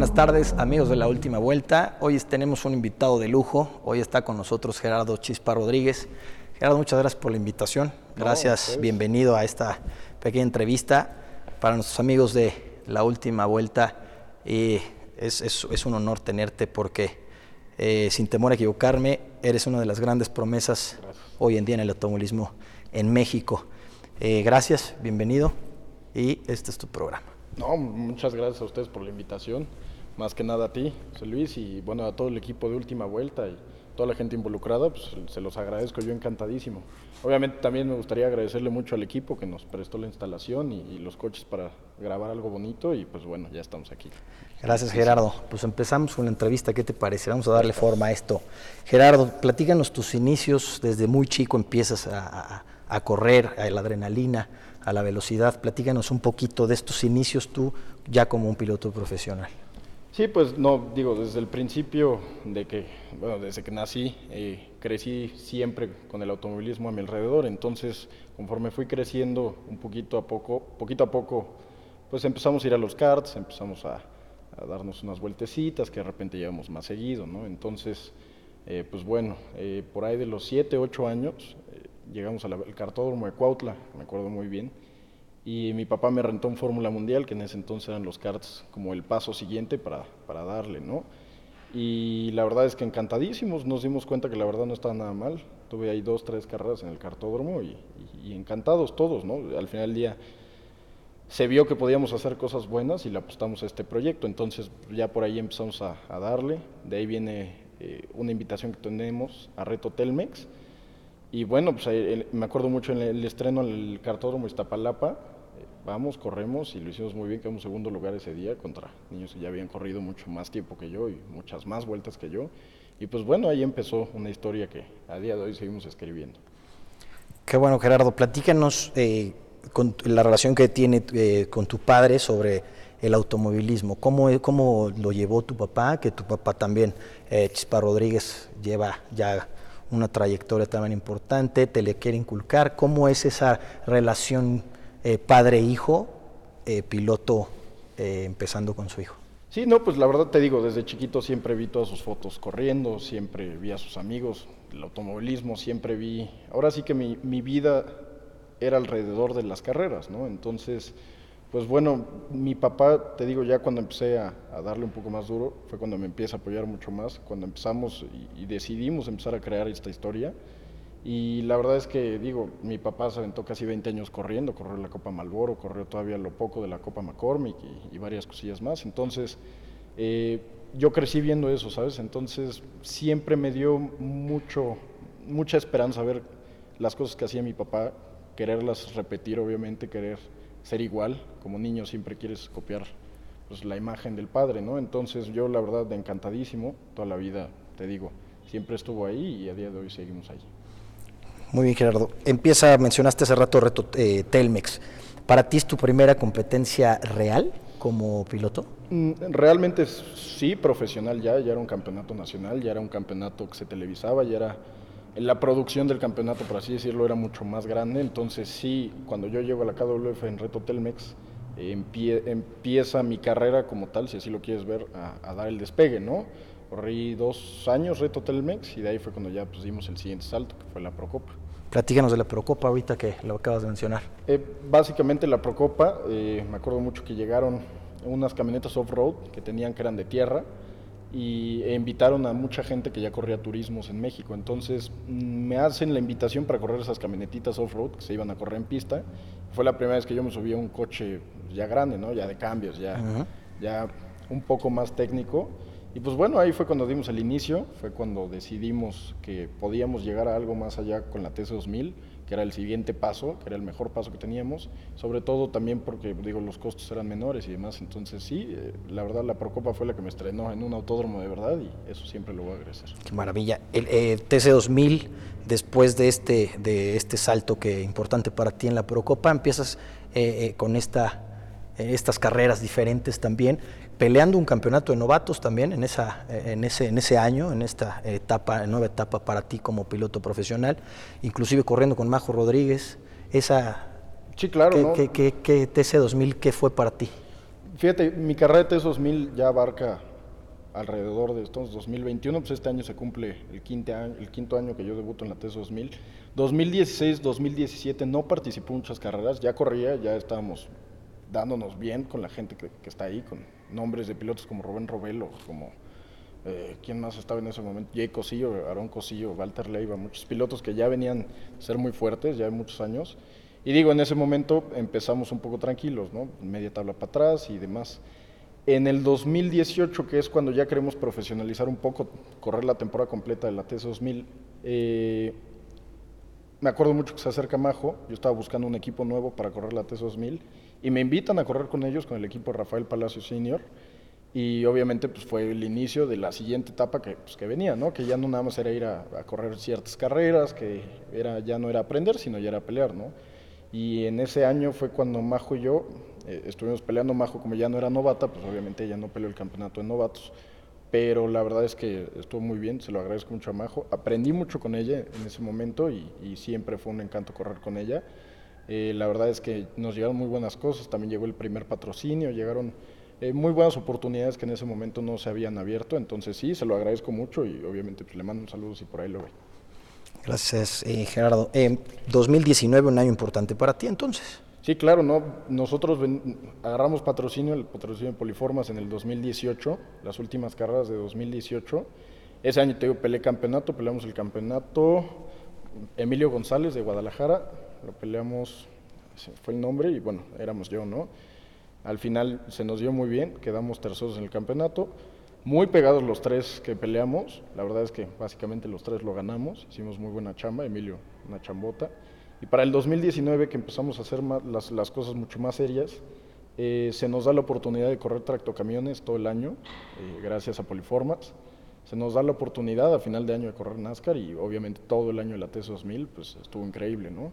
buenas tardes, amigos de la última vuelta. Hoy tenemos un invitado de lujo. Hoy está con nosotros Gerardo Chispa Rodríguez. Gerardo, muchas gracias por la invitación. Gracias, bienvenido a esta pequeña entrevista para nuestros amigos de la última vuelta. Y es, un honor tenerte porque, eh, sin temor a equivocarme, eres una de las grandes promesas hoy en día en el automovilismo en México. Eh, gracias, bienvenido y este es tu programa. No, muchas gracias a ustedes por la invitación. Más que nada a ti, José Luis, y bueno, a todo el equipo de Última Vuelta y toda la gente involucrada, pues se los agradezco yo encantadísimo. Obviamente también me gustaría agradecerle mucho al equipo que nos prestó la instalación y, los coches para grabar algo bonito y pues bueno, ya estamos aquí. Gracias Gerardo. Pues empezamos con la entrevista, ¿qué te parece? Vamos a darle forma a esto. Gerardo, platícanos tus inicios, desde muy chico empiezas a, a correr, a la adrenalina a la velocidad. Platícanos un poquito de estos inicios tú ya como un piloto profesional. Sí, pues no, digo, desde el principio de que, bueno, desde que nací, eh, crecí siempre con el automovilismo a mi alrededor, entonces conforme fui creciendo un poquito a poco, poquito a poco, pues empezamos a ir a los karts, empezamos a, darnos unas vueltecitas que de repente llevamos más seguido, ¿no? Entonces, eh, pues bueno, eh, por ahí de los 7, 8 años, llegamos al cartódromo de Cuautla, me acuerdo muy bien, y mi papá me rentó un Fórmula Mundial, que en ese entonces eran los karts como el paso siguiente para, para darle, ¿no? Y la verdad es que encantadísimos, nos dimos cuenta que la verdad no estaba nada mal. Tuve ahí dos, tres carreras en el cartódromo y, encantados todos, ¿no? Al final del día se vio que podíamos hacer cosas buenas y le apostamos a este proyecto. Entonces ya por ahí empezamos a, darle. De ahí viene eh, una invitación que tenemos a Reto Telmex y bueno, pues me acuerdo mucho en el estreno en el cartódromo Iztapalapa, vamos, corremos y lo hicimos muy bien, quedamos segundo lugar ese día contra niños que ya habían corrido mucho más tiempo que yo y muchas más vueltas que yo. Y pues bueno, ahí empezó una historia que a día de hoy seguimos escribiendo. Qué bueno, Gerardo, platícanos eh, con la relación que tiene eh, con tu padre sobre el automovilismo. ¿Cómo, ¿Cómo lo llevó tu papá? Que tu papá también, Chispa Rodríguez, lleva ya una trayectoria también importante, te le quiere inculcar. ¿Cómo es esa relación eh, padre-hijo, eh, piloto eh, empezando con su hijo? Sí, no, pues la verdad te digo, desde chiquito siempre vi todas sus fotos corriendo, siempre vi a sus amigos, el automovilismo, siempre vi, ahora sí que mi, mi vida era alrededor de las carreras, ¿no? Entonces, pues bueno, mi papá, te digo, ya cuando empecé a, darle un poco más duro, fue cuando me empieza a apoyar mucho más, cuando empezamos y, decidimos empezar a crear esta historia. Y la verdad es que, digo, mi papá se aventó casi 20 años corriendo, corrió la Copa Malboro, corrió todavía lo poco de la Copa McCormick y, varias cosillas más. Entonces, eh, yo crecí viendo eso, ¿sabes? Entonces, siempre me dio mucho, mucha esperanza ver las cosas que hacía mi papá, quererlas repetir, obviamente, querer ser igual, como niño siempre quieres copiar pues, la imagen del padre, ¿no? Entonces yo la verdad encantadísimo, toda la vida, te digo, siempre estuvo ahí y a día de hoy seguimos ahí. Muy bien, Gerardo. Empieza, mencionaste hace rato reto eh, Telmex. ¿Para ti es tu primera competencia real como piloto? Mm, realmente sí, profesional ya, ya era un campeonato nacional, ya era un campeonato que se televisaba, ya era la producción del campeonato, por así decirlo, era mucho más grande. Entonces sí, cuando yo llego a la KWF en Reto Telmex, empieza mi carrera como tal, si así lo quieres ver, a, dar el despegue, ¿no? Corrí dos años Reto Telmex y de ahí fue cuando ya pues, dimos el siguiente salto, que fue la Procopa. Platícanos de la Procopa ahorita que lo acabas de mencionar. Eh, básicamente la Procopa, eh, me acuerdo mucho que llegaron unas camionetas off-road que tenían que eran de tierra, y invitaron a mucha gente que ya corría turismos en México. Entonces me hacen la invitación para correr esas camionetitas off-road que se iban a correr en pista. Fue la primera vez que yo me subí a un coche ya grande, ¿no? Ya de cambios, ya, ya un poco más técnico. Y pues bueno, ahí fue cuando dimos el inicio, fue cuando decidimos que podíamos llegar a algo más allá con la TC2000 que era el siguiente paso, que era el mejor paso que teníamos, sobre todo también porque, digo, los costos eran menores y demás, entonces sí, eh, la verdad la Procopa fue la que me estrenó en un autódromo de verdad y eso siempre lo voy a agradecer. Qué maravilla. El eh, TC2000, después de este, de este salto que importante para ti en la Procopa, empiezas eh, con esta, estas carreras diferentes también peleando un campeonato de novatos también en, esa, en, ese, en ese año, en esta etapa, nueva etapa para ti como piloto profesional, inclusive corriendo con Majo Rodríguez. Esa, sí, claro. ¿qué, TC2000 qué fue para ti? Fíjate, mi carrera de T2000 ya abarca alrededor de estos 2021, pues este año se cumple el, quinto año, el quinto año que yo debuto en la TES 2000. 2016, 2017 no participé en muchas carreras, ya corría, ya estábamos dándonos bien con la gente que, está ahí, con nombres de pilotos como Rubén Robelo, como eh, quién más estaba en ese momento, Jay Cosillo, Aaron Cosillo, Walter Leiva, muchos pilotos que ya venían a ser muy fuertes, ya hay muchos años. Y digo, en ese momento empezamos un poco tranquilos, ¿no? Media tabla para atrás y demás. En el 2018, que es cuando ya queremos profesionalizar un poco, correr la temporada completa de la TES 2000, eh, me acuerdo mucho que se acerca Majo, yo estaba buscando un equipo nuevo para correr la TES 2000 y me invitan a correr con ellos, con el equipo Rafael Palacio Senior y obviamente pues fue el inicio de la siguiente etapa que, pues, que venía, ¿no? que ya no nada más era ir a, correr ciertas carreras, que era, ya no era aprender, sino ya era pelear. ¿no? Y en ese año fue cuando Majo y yo eh, estuvimos peleando. Majo, como ya no era novata, pues obviamente ella no peleó el campeonato de novatos. Pero la verdad es que estuvo muy bien, se lo agradezco mucho a Majo. Aprendí mucho con ella en ese momento y, siempre fue un encanto correr con ella. Eh, la verdad es que nos llegaron muy buenas cosas, también llegó el primer patrocinio, llegaron eh, muy buenas oportunidades que en ese momento no se habían abierto. Entonces sí, se lo agradezco mucho y obviamente pues, le mando un saludo si por ahí lo ve. Gracias, eh, Gerardo. 2019, un año importante para ti entonces. Sí, claro, no. Nosotros agarramos patrocinio, el patrocinio de Poliformas en el 2018, las últimas carreras de 2018. Ese año te digo, peleé campeonato, peleamos el campeonato. Emilio González de Guadalajara, lo peleamos, fue el nombre y bueno, éramos yo, ¿no? Al final se nos dio muy bien, quedamos terceros en el campeonato. Muy pegados los tres que peleamos, la verdad es que básicamente los tres lo ganamos, hicimos muy buena chamba, Emilio una chambota. Y para el 2019 que empezamos a hacer las, las, cosas mucho más serias, eh, se nos da la oportunidad de correr tractocamiones todo el año, eh, gracias a Poliformas. Se nos da la oportunidad a final de año de correr NASCAR y obviamente todo el año de la TES 2000, pues estuvo increíble, ¿no?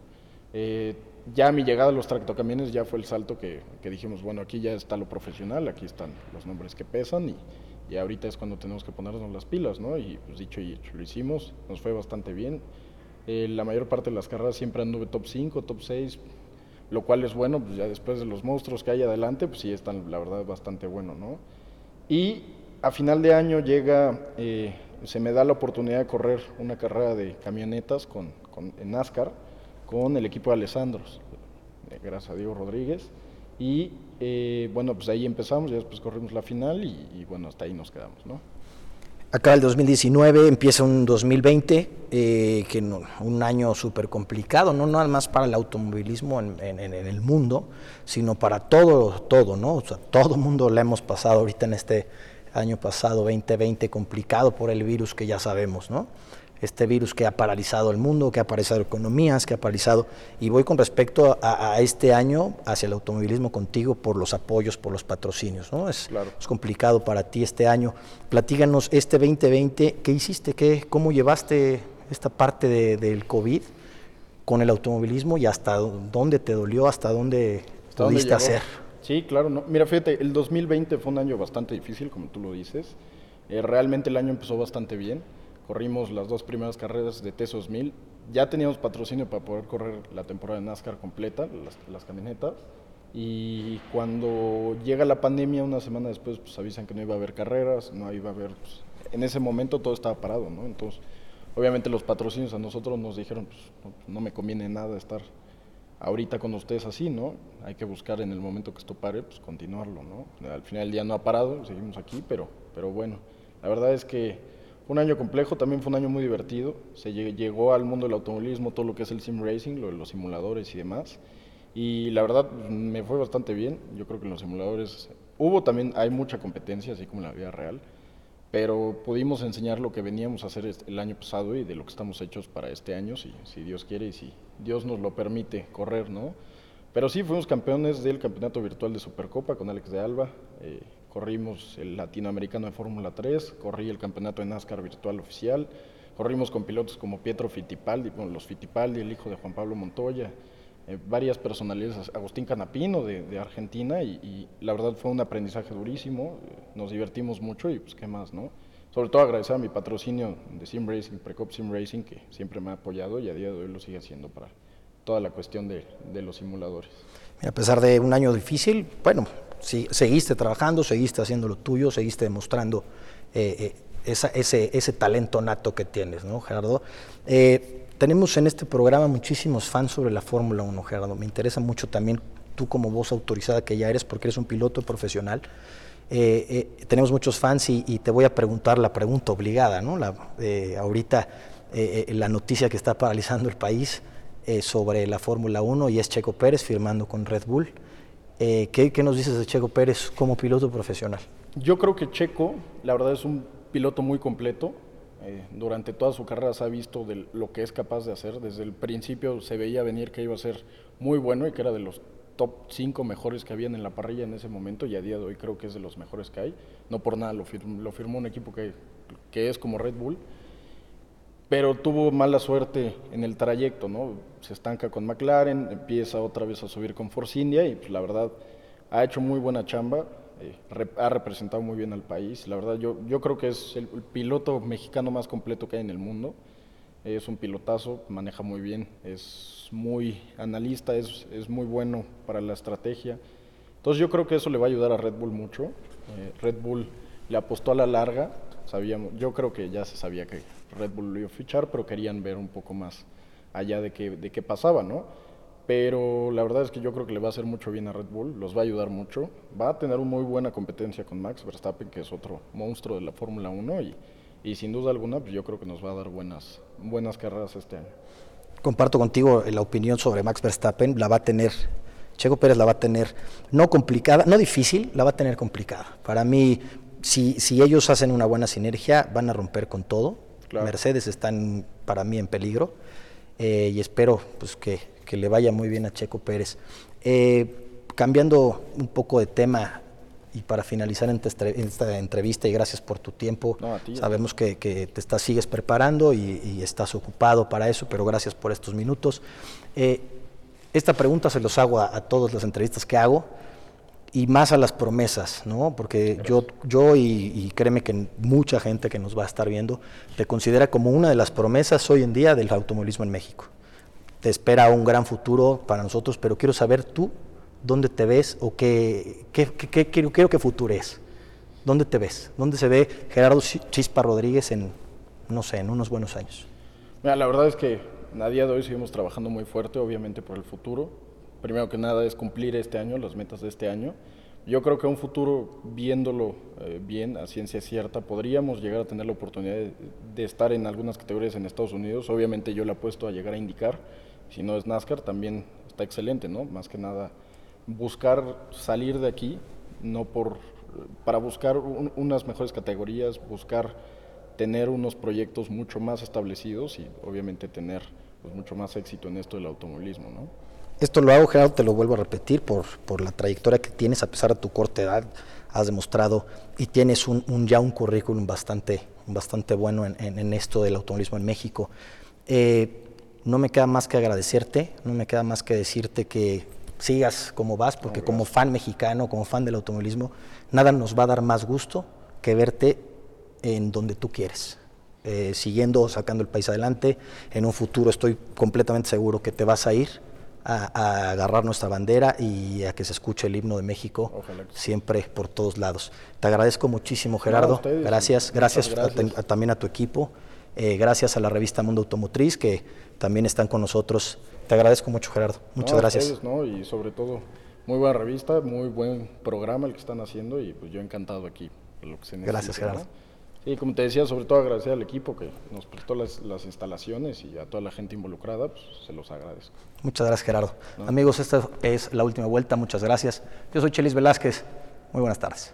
Eh, ya a mi llegada a los tractocamiones ya fue el salto que, dijimos, bueno, aquí ya está lo profesional, aquí están los nombres que pesan y, y ahorita es cuando tenemos que ponernos las pilas, ¿no? Y pues dicho y hecho, lo hicimos, nos fue bastante bien. Eh, la mayor parte de las carreras siempre anduve top 5, top 6, lo cual es bueno, pues ya después de los monstruos que hay adelante, pues sí están, la verdad, bastante bueno, ¿no? Y a final de año llega, eh, se me da la oportunidad de correr una carrera de camionetas con en NASCAR con el equipo de Alessandros, eh, gracias a Diego Rodríguez. Y eh, bueno, pues ahí empezamos, y después corrimos la final y, bueno, hasta ahí nos quedamos, ¿no? Acá el 2019, empieza un 2020, eh, que un año súper complicado, no nada más para el automovilismo en, el mundo, sino para todo, todo, ¿no? O sea, todo el mundo le hemos pasado ahorita en este año pasado, 2020, complicado por el virus que ya sabemos, ¿no? Este virus que ha paralizado el mundo, que ha paralizado economías, que ha paralizado. Y voy con respecto a, este año hacia el automovilismo contigo por los apoyos, por los patrocinios. ¿no? Es, es complicado para ti este año. Platíganos, este 2020, ¿qué hiciste? ¿Qué, ¿Cómo llevaste esta parte del COVID con el automovilismo y hasta dónde te dolió, hasta dónde pudiste hacer? Sí, claro. No. Mira, fíjate, el 2020 fue un año bastante difícil, como tú lo dices. Eh, realmente el año empezó bastante bien corrimos las dos primeras carreras de Tesos 1000. Ya teníamos patrocinio para poder correr la temporada de NASCAR completa, las, camionetas. Y cuando llega la pandemia, una semana después, pues avisan que no iba a haber carreras, no iba a haber. Pues, en ese momento todo estaba parado, ¿no? Entonces, obviamente los patrocinios a nosotros nos dijeron, pues no, me conviene nada estar ahorita con ustedes así, ¿no? Hay que buscar en el momento que esto pare, pues continuarlo, ¿no? Al final el día no ha parado, seguimos aquí, pero, pero bueno, la verdad es que un año complejo, también fue un año muy divertido. Se llegó al mundo del automovilismo todo lo que es el sim racing, lo los simuladores y demás. Y la verdad me fue bastante bien. Yo creo que en los simuladores hubo también, hay mucha competencia, así como en la vida real. Pero pudimos enseñar lo que veníamos a hacer el año pasado y de lo que estamos hechos para este año, si, si Dios quiere y si Dios nos lo permite correr, ¿no? Pero sí, fuimos campeones del campeonato virtual de Supercopa con Alex de Alba. Eh, corrimos el latinoamericano de Fórmula 3, corrí el campeonato de NASCAR virtual oficial, corrimos con pilotos como Pietro Fittipaldi, bueno, los Fittipaldi, el hijo de Juan Pablo Montoya, eh, varias personalidades, Agustín Canapino de, Argentina, y, la verdad fue un aprendizaje durísimo, nos divertimos mucho y pues qué más, ¿no? Sobre todo agradecer a mi patrocinio de Sim Racing, Precop Sim Racing, que siempre me ha apoyado y a día de hoy lo sigue haciendo para, toda la cuestión de, los simuladores. A pesar de un año difícil, bueno, sí, seguiste trabajando, seguiste haciendo lo tuyo, seguiste demostrando eh, eh, ese, talento nato que tienes, ¿no, Gerardo? Eh, tenemos en este programa muchísimos fans sobre la Fórmula 1, Gerardo. Me interesa mucho también tú como voz autorizada que ya eres, porque eres un piloto profesional. tenemos muchos fans y, te voy a preguntar la pregunta obligada, ¿no? La, ahorita la noticia que está paralizando el país sobre la Fórmula 1 y es Checo Pérez firmando con Red Bull. ¿qué, ¿qué, nos dices de Checo Pérez como piloto profesional? Yo creo que Checo, la verdad, es un piloto muy completo. Eh, durante toda su carrera se ha visto de lo que es capaz de hacer. Desde el principio se veía venir que iba a ser muy bueno y que era de los top 5 mejores que habían en la parrilla en ese momento y a día de hoy creo que es de los mejores que hay. No por nada lo, lo firmó un equipo que, que, es como Red Bull, pero tuvo mala suerte en el trayecto, ¿no? Se estanca con McLaren, empieza otra vez a subir con Force India y pues, la verdad ha hecho muy buena chamba. Eh, ha representado muy bien al país. La verdad, yo, yo creo que es el, piloto mexicano más completo que hay en el mundo. Es un pilotazo, maneja muy bien, es muy analista, es, es muy bueno para la estrategia. Entonces yo creo que eso le va a ayudar a Red Bull mucho. Eh, Red Bull le apostó a la larga, sabíamos, yo creo que ya se sabía que Red Bull lo a fichar, pero querían ver un poco más allá de qué, de qué pasaba, ¿no? pero la verdad es que yo creo que le va a hacer mucho bien a Red Bull, los va a ayudar mucho, va a tener una muy buena competencia con Max Verstappen, que es otro monstruo de la Fórmula 1 y, y, sin duda alguna pues yo creo que nos va a dar buenas, buenas carreras este año. Comparto contigo la opinión sobre Max Verstappen, la va a tener, Checo Pérez la va a tener no complicada, no difícil, la va a tener complicada. Para mí, si, si ellos hacen una buena sinergia, van a romper con todo. Mercedes están para mí en peligro eh, y espero pues que que le vaya muy bien a Checo Pérez. Eh, cambiando un poco de tema y para finalizar en esta entrevista y gracias por tu tiempo, sabemos que, te estás, sigues preparando y, estás ocupado para eso, pero gracias por estos minutos. Eh, esta pregunta se los hago a, todas las entrevistas que hago y más a las promesas, ¿no? Porque yo, yo y, y, créeme que mucha gente que nos va a estar viendo te considera como una de las promesas hoy en día del automovilismo en México te espera un gran futuro para nosotros, pero quiero saber tú dónde te ves o qué, qué, qué, quiero, quiero que futures. ¿Dónde te ves? ¿Dónde se ve Gerardo Chispa Rodríguez en, no sé, en unos buenos años? Mira, la verdad es que a día de hoy seguimos trabajando muy fuerte, obviamente, por el futuro. Primero que nada es cumplir este año, las metas de este año. Yo creo que un futuro, viéndolo eh, bien, a ciencia cierta, podríamos llegar a tener la oportunidad de, de, estar en algunas categorías en Estados Unidos. Obviamente yo le apuesto a llegar a indicar si no es NASCAR, también está excelente, ¿no? Más que nada, buscar salir de aquí, no por, para buscar unas mejores categorías, buscar tener unos proyectos mucho más establecidos y obviamente tener pues, mucho más éxito en esto del automovilismo, ¿no? Esto lo hago, Gerardo, te lo vuelvo a repetir, por, por la trayectoria que tienes, a pesar de tu corta edad, has demostrado y tienes un, ya un currículum bastante, bastante bueno en, en, esto del automovilismo en México. Eh, no me queda más que agradecerte, no me queda más que decirte que sigas como vas, porque como fan mexicano, como fan del automovilismo, nada nos va a dar más gusto que verte en donde tú quieres. Eh, siguiendo, sacando el país adelante. En un futuro estoy completamente seguro que te vas a ir a, agarrar nuestra bandera y a que se escuche el himno de México siempre por todos lados. Te agradezco muchísimo, Gerardo. gracias, gracias, también a tu equipo. Eh, gracias a la revista Mundo Automotriz que también están con nosotros. Te agradezco mucho, Gerardo. Muchas gracias. ¿no? Y sobre todo, muy buena revista, muy buen programa el que están haciendo y pues yo encantado aquí. Lo que se gracias, Gerardo. Y como te decía, sobre todo agradecer al equipo que nos prestó las, instalaciones y a toda la gente involucrada, pues se los agradezco. Muchas gracias, Gerardo. Amigos, esta es la última vuelta. Muchas gracias. Yo soy Chelis Velázquez. Muy buenas tardes.